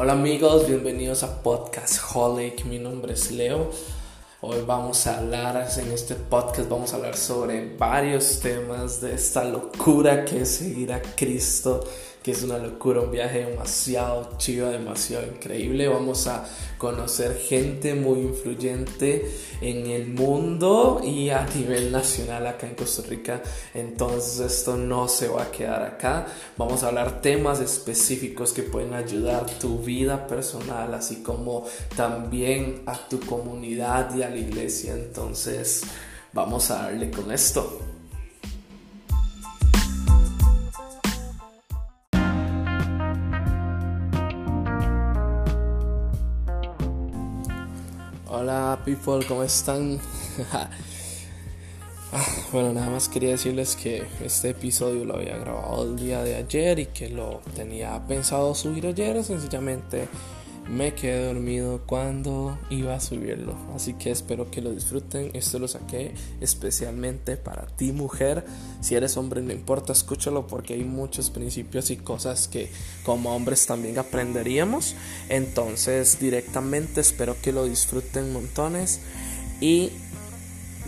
Hola amigos, bienvenidos a Podcast Holic. Mi nombre es Leo. Hoy vamos a hablar en este podcast, vamos a hablar sobre varios temas de esta locura que es seguir a Cristo es una locura, un viaje demasiado chido, demasiado increíble. Vamos a conocer gente muy influyente en el mundo y a nivel nacional acá en Costa Rica. Entonces esto no se va a quedar acá. Vamos a hablar temas específicos que pueden ayudar tu vida personal, así como también a tu comunidad y a la iglesia. Entonces vamos a darle con esto. People, ¿cómo están? Ah, bueno, nada más quería decirles que este episodio lo había grabado el día de ayer y que lo tenía pensado subir ayer, sencillamente me quedé dormido cuando iba a subirlo. Así que espero que lo disfruten. Esto lo saqué especialmente para ti mujer. Si eres hombre no importa, escúchalo porque hay muchos principios y cosas que como hombres también aprenderíamos. Entonces directamente espero que lo disfruten montones. Y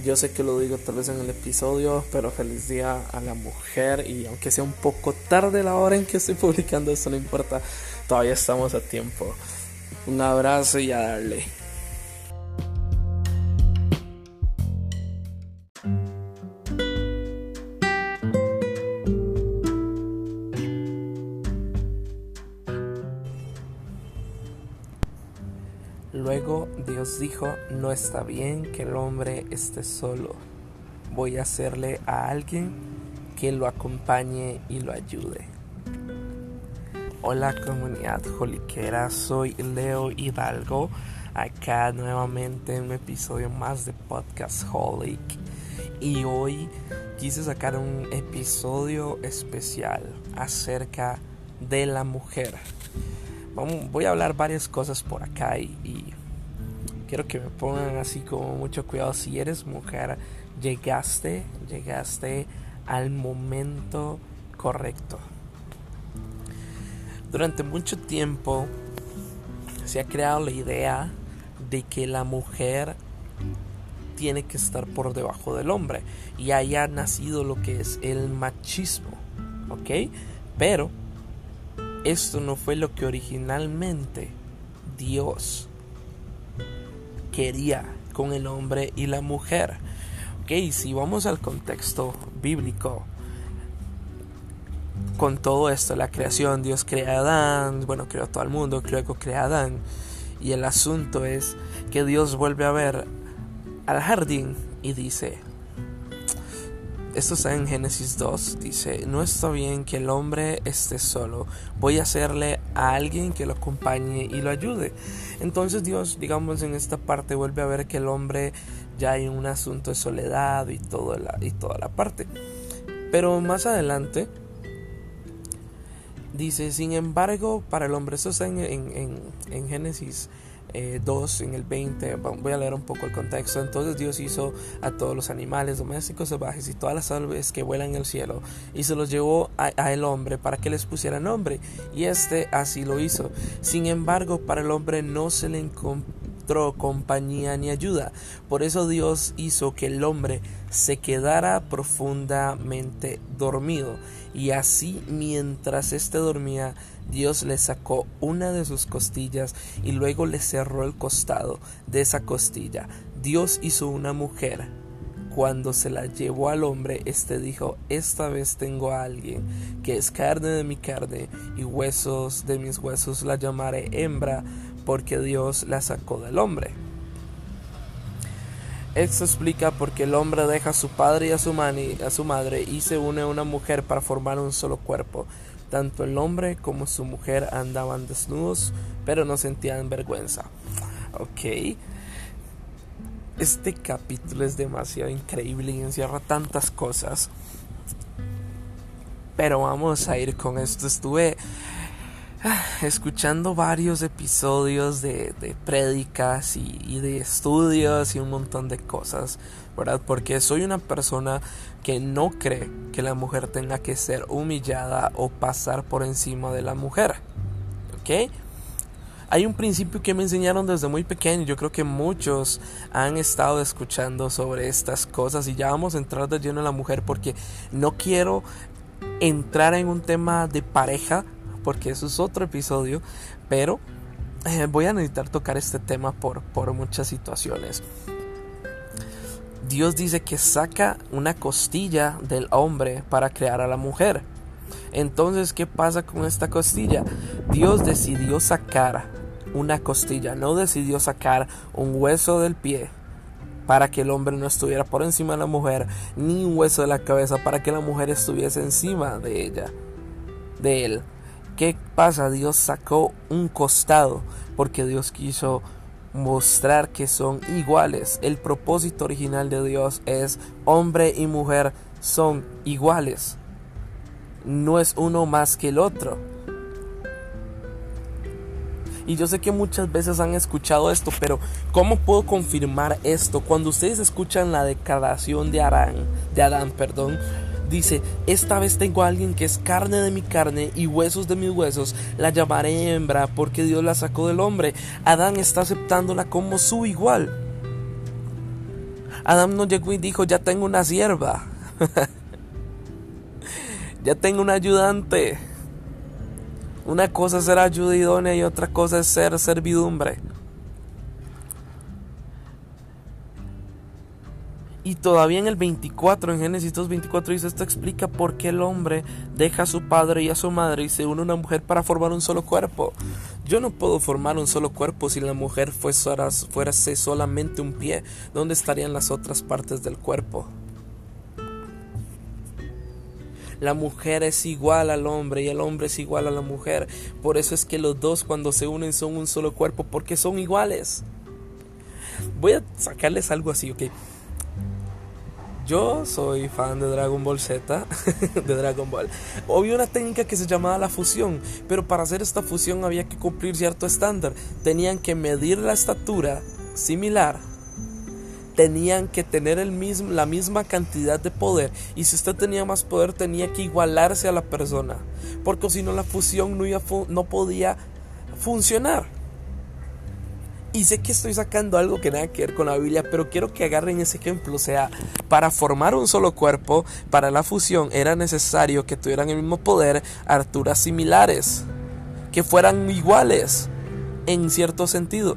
yo sé que lo digo tal vez en el episodio, pero feliz día a la mujer y aunque sea un poco tarde la hora en que estoy publicando esto, no importa, todavía estamos a tiempo. Un abrazo y a darle. Luego Dios dijo, no está bien que el hombre esté solo. Voy a hacerle a alguien que lo acompañe y lo ayude. Hola comunidad joliquera, soy Leo Hidalgo, acá nuevamente en un episodio más de Podcast Holic y hoy quise sacar un episodio especial acerca de la mujer. voy a hablar varias cosas por acá y, y quiero que me pongan así como mucho cuidado. Si eres mujer, llegaste, llegaste al momento correcto durante mucho tiempo se ha creado la idea de que la mujer tiene que estar por debajo del hombre y haya nacido lo que es el machismo, ¿ok? Pero esto no fue lo que originalmente Dios quería con el hombre y la mujer. Ok, si vamos al contexto bíblico, con todo esto, la creación, Dios crea a Adán, bueno, creó todo el mundo, luego crea a Adán. Y el asunto es que Dios vuelve a ver al jardín y dice, esto está en Génesis 2, dice, no está bien que el hombre esté solo, voy a hacerle a alguien que lo acompañe y lo ayude. Entonces Dios, digamos, en esta parte vuelve a ver que el hombre ya hay un asunto de soledad y, y toda la parte. Pero más adelante, Dice, sin embargo, para el hombre, eso está en, en, Génesis 2, eh, en el 20, voy a leer un poco el contexto. Entonces Dios hizo a todos los animales domésticos salvajes y todas las aves que vuelan en el cielo y se los llevó a, el hombre para que les pusiera nombre. Y este así lo hizo. Sin embargo, para el hombre no se le encontró compañía ni ayuda. Por eso Dios hizo que el hombre se quedara profundamente dormido y así mientras éste dormía, Dios le sacó una de sus costillas y luego le cerró el costado de esa costilla. Dios hizo una mujer. Cuando se la llevó al hombre, éste dijo, esta vez tengo a alguien que es carne de mi carne y huesos de mis huesos, la llamaré hembra, porque Dios la sacó del hombre. Esto explica por qué el hombre deja a su padre y a su, a su madre y se une a una mujer para formar un solo cuerpo. Tanto el hombre como su mujer andaban desnudos, pero no sentían vergüenza. Ok. Este capítulo es demasiado increíble y encierra tantas cosas. Pero vamos a ir con esto. Estuve escuchando varios episodios de, de prédicas y, de estudios y un montón de cosas, ¿verdad? Porque soy una persona que no cree que la mujer tenga que ser humillada o pasar por encima de la mujer, ¿ok? Hay un principio que me enseñaron desde muy pequeño. Yo creo que muchos han estado escuchando sobre estas cosas y ya vamos a entrar de lleno en la mujer porque no quiero entrar en un tema de pareja porque eso es otro episodio, pero eh, voy a necesitar tocar este tema por, por muchas situaciones. Dios dice que saca una costilla del hombre para crear a la mujer. Entonces, ¿qué pasa con esta costilla? Dios decidió sacar una costilla, no decidió sacar un hueso del pie para que el hombre no estuviera por encima de la mujer, ni un hueso de la cabeza para que la mujer estuviese encima de ella, de él. ¿Qué pasa? Dios sacó un costado porque Dios quiso mostrar que son iguales. El propósito original de Dios es hombre y mujer son iguales. No es uno más que el otro. Y yo sé que muchas veces han escuchado esto, pero ¿cómo puedo confirmar esto? Cuando ustedes escuchan la declaración de Adán, de Adán, perdón, dice, esta vez tengo a alguien que es carne de mi carne y huesos de mis huesos, la llamaré hembra porque Dios la sacó del hombre. Adán está aceptándola como su igual. Adán no llegó y dijo, ya tengo una sierva, ya tengo un ayudante. Una cosa es ser ayuda y otra cosa es ser servidumbre. Y todavía en el 24, en Génesis 2.24 dice, esto explica por qué el hombre deja a su padre y a su madre y se une a una mujer para formar un solo cuerpo. Yo no puedo formar un solo cuerpo si la mujer fuese solamente un pie. ¿Dónde estarían las otras partes del cuerpo? La mujer es igual al hombre y el hombre es igual a la mujer. Por eso es que los dos cuando se unen son un solo cuerpo porque son iguales. Voy a sacarles algo así, ok. Yo soy fan de Dragon Ball Z, de Dragon Ball. Había una técnica que se llamaba la fusión, pero para hacer esta fusión había que cumplir cierto estándar. Tenían que medir la estatura similar tenían que tener el mismo, la misma cantidad de poder. Y si usted tenía más poder, tenía que igualarse a la persona. Porque si no, la fusión no, no podía funcionar. Y sé que estoy sacando algo que nada que ver con la Biblia, pero quiero que agarren ese ejemplo. O sea, para formar un solo cuerpo, para la fusión, era necesario que tuvieran el mismo poder, alturas similares, que fueran iguales en cierto sentido.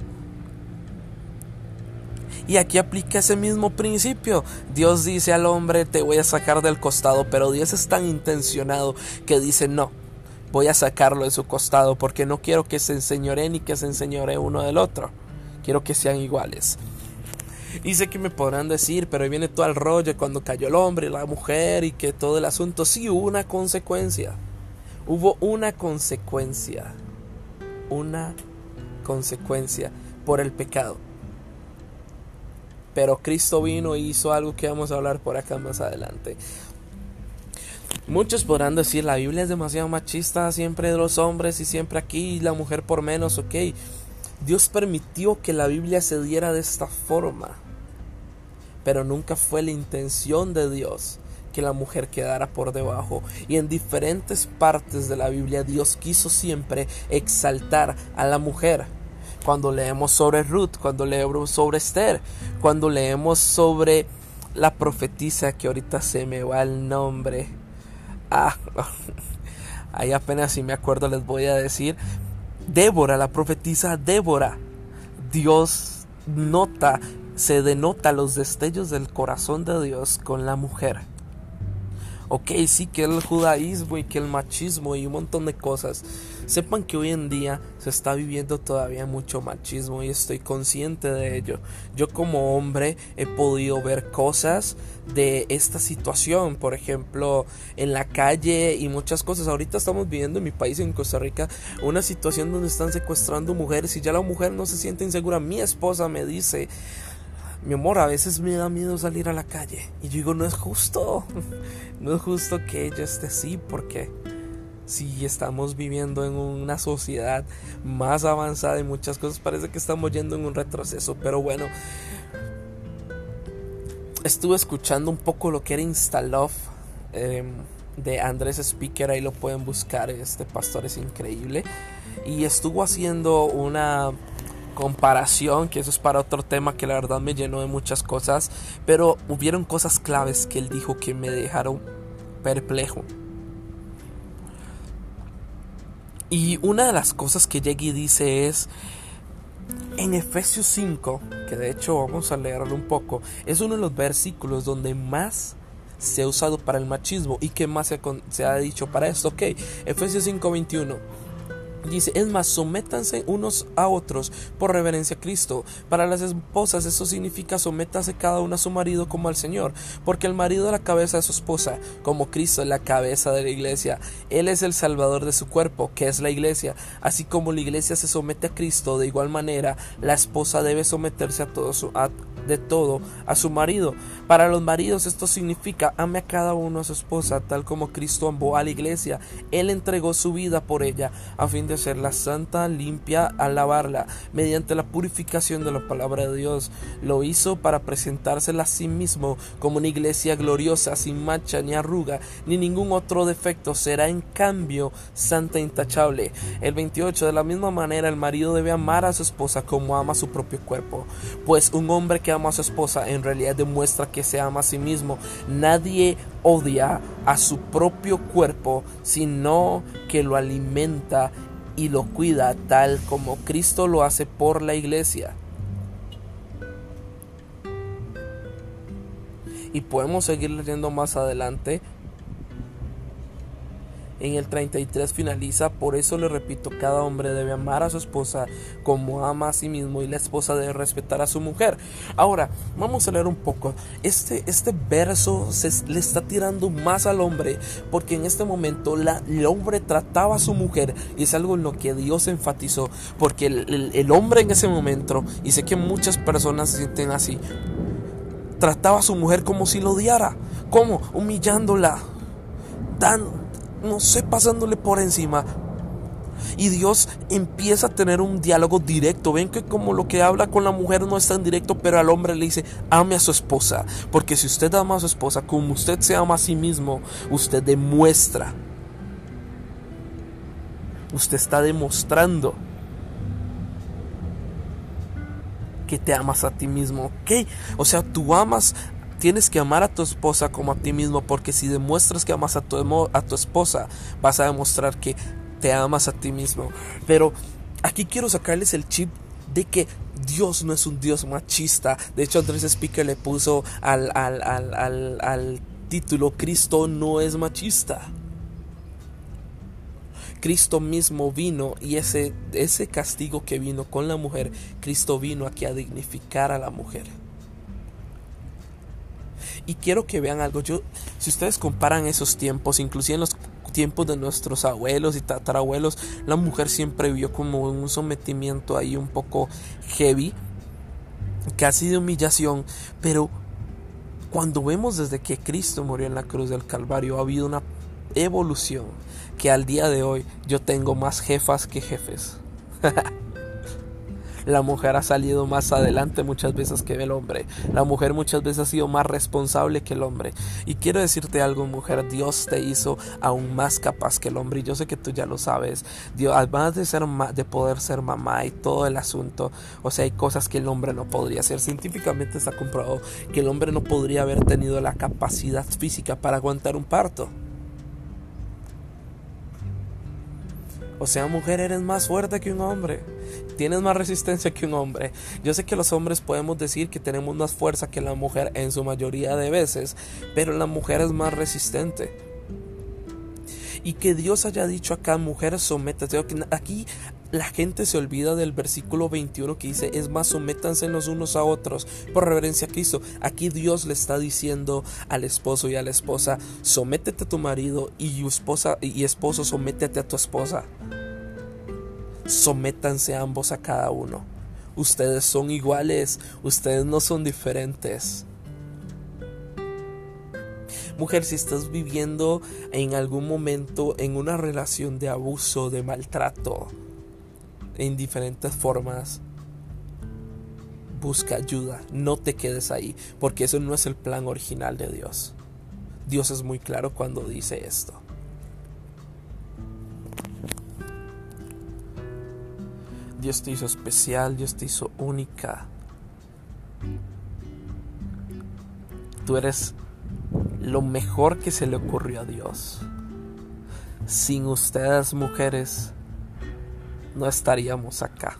Y aquí aplica ese mismo principio. Dios dice al hombre, te voy a sacar del costado, pero Dios es tan intencionado que dice, no, voy a sacarlo de su costado porque no quiero que se enseñore ni que se enseñore uno del otro. Quiero que sean iguales. Y sé que me podrán decir, pero ahí viene todo el rollo cuando cayó el hombre y la mujer y que todo el asunto. Sí, hubo una consecuencia. Hubo una consecuencia. Una consecuencia por el pecado. Pero Cristo vino y hizo algo que vamos a hablar por acá más adelante. Muchos podrán decir la Biblia es demasiado machista, siempre de los hombres y siempre aquí, la mujer por menos, ok. Dios permitió que la Biblia se diera de esta forma, pero nunca fue la intención de Dios que la mujer quedara por debajo. Y en diferentes partes de la Biblia Dios quiso siempre exaltar a la mujer cuando leemos sobre Ruth, cuando leemos sobre Esther, cuando leemos sobre la profetisa que ahorita se me va el nombre. Ah, ahí apenas si me acuerdo les voy a decir. Débora, la profetisa Débora. Dios nota, se denota los destellos del corazón de Dios con la mujer. Ok, sí que el judaísmo y que el machismo y un montón de cosas. Sepan que hoy en día se está viviendo todavía mucho machismo y estoy consciente de ello. Yo como hombre he podido ver cosas de esta situación, por ejemplo, en la calle y muchas cosas. Ahorita estamos viviendo en mi país, en Costa Rica, una situación donde están secuestrando mujeres y ya la mujer no se siente insegura. Mi esposa me dice, mi amor, a veces me da miedo salir a la calle. Y yo digo, no es justo. No es justo que ella esté así porque si estamos viviendo en una sociedad más avanzada y muchas cosas, parece que estamos yendo en un retroceso. Pero bueno, estuve escuchando un poco lo que era Instalove em, de Andrés Speaker. Ahí lo pueden buscar. Este pastor es increíble. y estuvo haciendo una comparación, que eso es para otro tema que la verdad me llenó de muchas cosas, pero hubieron cosas claves que él dijo que me dejaron perplejo. Y una de las cosas que Yegi dice es, en Efesios 5, que de hecho vamos a leerlo un poco, es uno de los versículos donde más se ha usado para el machismo y que más se ha, se ha dicho para esto. Ok, Efesios 5, 21. Dice, es más, sométanse unos a otros por reverencia a Cristo. Para las esposas eso significa sométase cada uno a su marido como al Señor, porque el marido es la cabeza de su esposa, como Cristo es la cabeza de la iglesia. Él es el salvador de su cuerpo, que es la iglesia. Así como la iglesia se somete a Cristo, de igual manera la esposa debe someterse a todo su, de todo a su marido. Para los maridos esto significa ame a cada uno a su esposa, tal como Cristo amó a la iglesia. Él entregó su vida por ella, a fin de ser la santa, limpia, alabarla, mediante la purificación de la palabra de Dios. Lo hizo para presentársela a sí mismo como una iglesia gloriosa, sin mancha ni arruga, ni ningún otro defecto. Será en cambio santa e intachable. El 28. De la misma manera, el marido debe amar a su esposa como ama su propio cuerpo. Pues un hombre que ama a su esposa en realidad demuestra que se ama a sí mismo. Nadie odia a su propio cuerpo, sino que lo alimenta y lo cuida tal como Cristo lo hace por la iglesia. Y podemos seguir leyendo más adelante en el 33 finaliza, por eso le repito, cada hombre debe amar a su esposa como ama a sí mismo y la esposa debe respetar a su mujer. Ahora, vamos a leer un poco. Este, este verso se le está tirando más al hombre porque en este momento la, el hombre trataba a su mujer y es algo en lo que Dios enfatizó porque el, el hombre en ese momento, y sé que muchas personas se sienten así, trataba a su mujer como si lo odiara. ¿Cómo? Humillándola. Dan, no sé, pasándole por encima. Y Dios empieza a tener un diálogo directo. Ven que como lo que habla con la mujer no es tan directo, pero al hombre le dice, ame a su esposa. Porque si usted ama a su esposa como usted se ama a sí mismo, usted demuestra. Usted está demostrando que te amas a ti mismo. O sea, tú amas Tienes que amar a tu esposa como a ti mismo porque si demuestras que amas a tu, a tu esposa, vas a demostrar que te amas a ti mismo. Pero aquí quiero sacarles el chip de que Dios no es un Dios machista. De hecho, Andrés Speaker le puso al, al, al, al título Cristo no es machista. Cristo mismo vino y ese, ese castigo que vino con la mujer, Cristo vino aquí a dignificar a la mujer. Y quiero que vean algo. Yo, si ustedes comparan esos tiempos, inclusive en los tiempos de nuestros abuelos y tatarabuelos, la mujer siempre vivió como un sometimiento ahí un poco heavy, casi de humillación, pero cuando vemos desde que Cristo murió en la cruz del Calvario, ha habido una evolución que al día de hoy yo tengo más jefas que jefes. La mujer ha salido más adelante muchas veces que el hombre. La mujer muchas veces ha sido más responsable que el hombre. Y quiero decirte algo, mujer, Dios te hizo aún más capaz que el hombre. Y yo sé que tú ya lo sabes. Dios, además de, ser de poder ser mamá y todo el asunto, o sea, hay cosas que el hombre no podría hacer. Científicamente está comprobado que el hombre no podría haber tenido la capacidad física para aguantar un parto. O sea, mujer, eres más fuerte que un hombre. Tienes más resistencia que un hombre. Yo sé que los hombres podemos decir que tenemos más fuerza que la mujer en su mayoría de veces, pero la mujer es más resistente. Y que Dios haya dicho acá, mujer, sométete. Aquí la gente se olvida del versículo 21 que dice, es más, sométanse los unos a otros por reverencia a Cristo. Aquí Dios le está diciendo al esposo y a la esposa, sométete a tu marido y esposa y esposo, sométete a tu esposa. Sométanse ambos a cada uno. Ustedes son iguales, ustedes no son diferentes. Mujer, si estás viviendo en algún momento en una relación de abuso, de maltrato, en diferentes formas. Busca ayuda, no te quedes ahí, porque eso no es el plan original de Dios. Dios es muy claro cuando dice esto. Dios te hizo especial, Dios te hizo única. Tú eres lo mejor que se le ocurrió a Dios. Sin ustedes mujeres no estaríamos acá.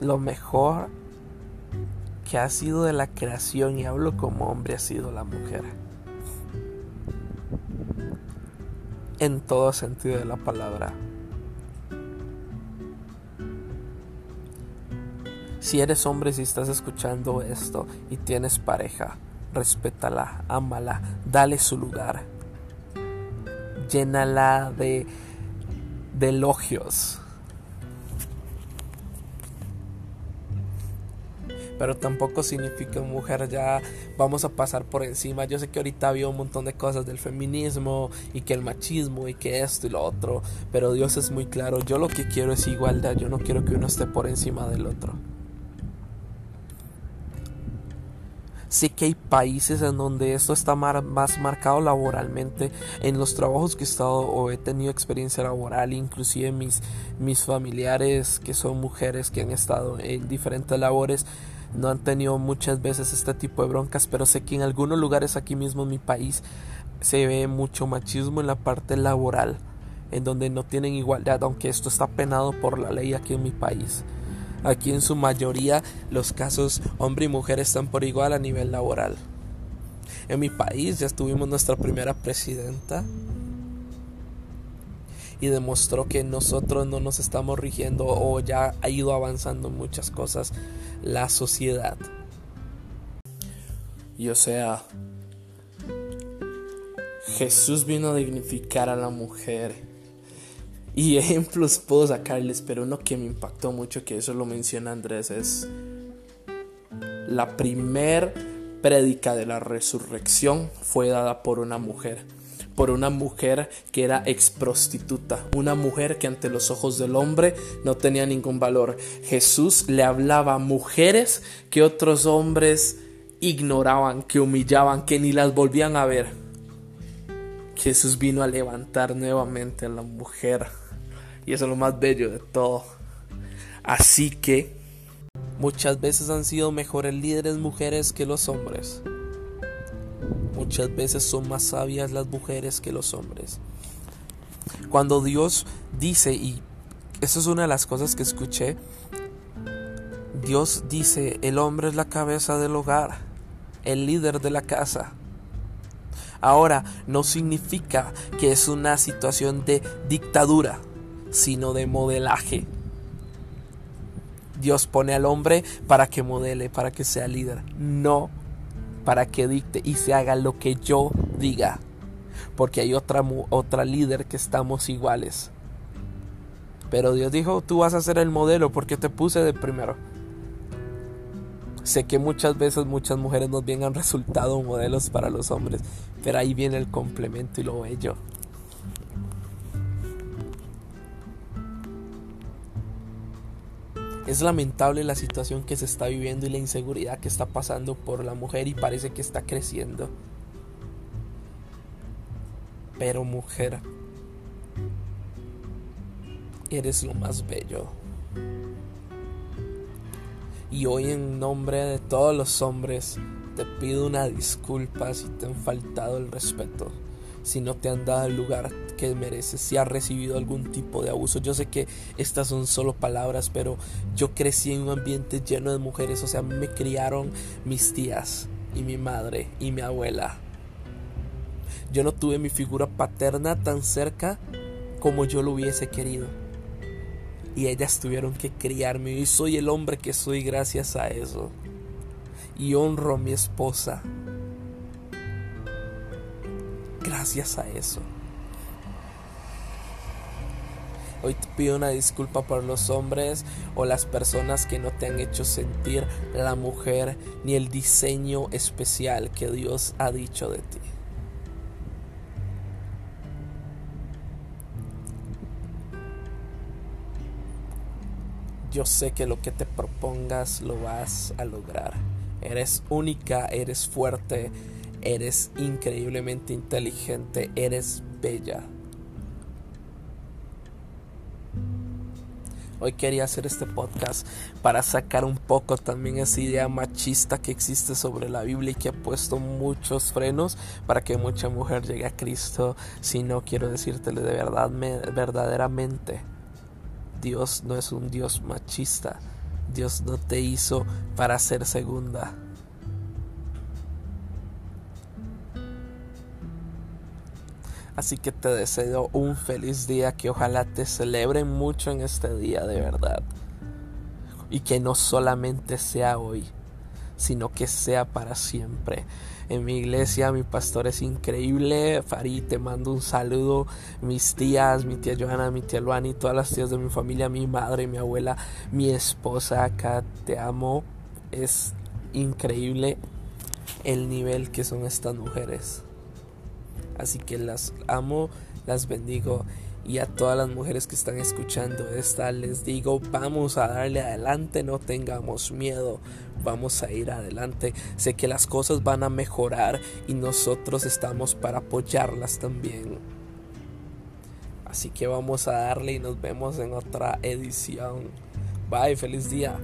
Lo mejor que ha sido de la creación, y hablo como hombre, ha sido la mujer. En todo sentido de la palabra. Si eres hombre, si estás escuchando esto y tienes pareja, respétala, ámala, dale su lugar. Llénala de, de elogios. pero tampoco significa mujer ya vamos a pasar por encima. Yo sé que ahorita había un montón de cosas del feminismo y que el machismo y que esto y lo otro, pero Dios es muy claro, yo lo que quiero es igualdad, yo no quiero que uno esté por encima del otro. Sé que hay países en donde esto está más marcado laboralmente. En los trabajos que he estado o he tenido experiencia laboral, inclusive mis, mis familiares que son mujeres que han estado en diferentes labores, no han tenido muchas veces este tipo de broncas, pero sé que en algunos lugares aquí mismo en mi país se ve mucho machismo en la parte laboral, en donde no tienen igualdad, aunque esto está penado por la ley aquí en mi país. Aquí en su mayoría los casos hombre y mujer están por igual a nivel laboral. En mi país ya tuvimos nuestra primera presidenta y demostró que nosotros no nos estamos rigiendo o ya ha ido avanzando muchas cosas la sociedad. Y o sea, Jesús vino a dignificar a la mujer y ejemplos puedo sacarles, pero uno que me impactó mucho, que eso lo menciona Andrés, es la primer prédica de la resurrección fue dada por una mujer, por una mujer que era ex prostituta, una mujer que ante los ojos del hombre no tenía ningún valor. Jesús le hablaba a mujeres que otros hombres ignoraban, que humillaban, que ni las volvían a ver. Jesús vino a levantar nuevamente a la mujer y eso es lo más bello de todo. Así que muchas veces han sido mejores líderes mujeres que los hombres. Muchas veces son más sabias las mujeres que los hombres. Cuando Dios dice, y eso es una de las cosas que escuché, Dios dice, el hombre es la cabeza del hogar, el líder de la casa. Ahora, no significa que es una situación de dictadura sino de modelaje. Dios pone al hombre para que modele, para que sea líder, no para que dicte y se haga lo que yo diga, porque hay otra, otra líder que estamos iguales. Pero Dios dijo, tú vas a ser el modelo porque te puse de primero. Sé que muchas veces muchas mujeres nos bien han resultado modelos para los hombres, pero ahí viene el complemento y lo bello. Es lamentable la situación que se está viviendo y la inseguridad que está pasando por la mujer y parece que está creciendo. Pero mujer, eres lo más bello. Y hoy en nombre de todos los hombres te pido una disculpa si te han faltado el respeto si no te han dado el lugar que mereces, si has recibido algún tipo de abuso. Yo sé que estas son solo palabras, pero yo crecí en un ambiente lleno de mujeres, o sea, me criaron mis tías y mi madre y mi abuela. Yo no tuve mi figura paterna tan cerca como yo lo hubiese querido. Y ellas tuvieron que criarme y soy el hombre que soy gracias a eso. Y honro a mi esposa gracias a eso. Hoy te pido una disculpa por los hombres o las personas que no te han hecho sentir la mujer ni el diseño especial que Dios ha dicho de ti. Yo sé que lo que te propongas lo vas a lograr. Eres única, eres fuerte, Eres increíblemente inteligente, eres bella. Hoy quería hacer este podcast para sacar un poco también esa idea machista que existe sobre la Biblia y que ha puesto muchos frenos para que mucha mujer llegue a Cristo. Si no, quiero decírtele de verdad, verdaderamente, Dios no es un Dios machista. Dios no te hizo para ser segunda. Así que te deseo un feliz día, que ojalá te celebren mucho en este día de verdad. Y que no solamente sea hoy, sino que sea para siempre. En mi iglesia mi pastor es increíble. Farid, te mando un saludo. Mis tías, mi tía Johanna, mi tía Luani, todas las tías de mi familia, mi madre, mi abuela, mi esposa acá, te amo. Es increíble el nivel que son estas mujeres. Así que las amo, las bendigo y a todas las mujeres que están escuchando esta les digo, vamos a darle adelante, no tengamos miedo, vamos a ir adelante. Sé que las cosas van a mejorar y nosotros estamos para apoyarlas también. Así que vamos a darle y nos vemos en otra edición. Bye, feliz día.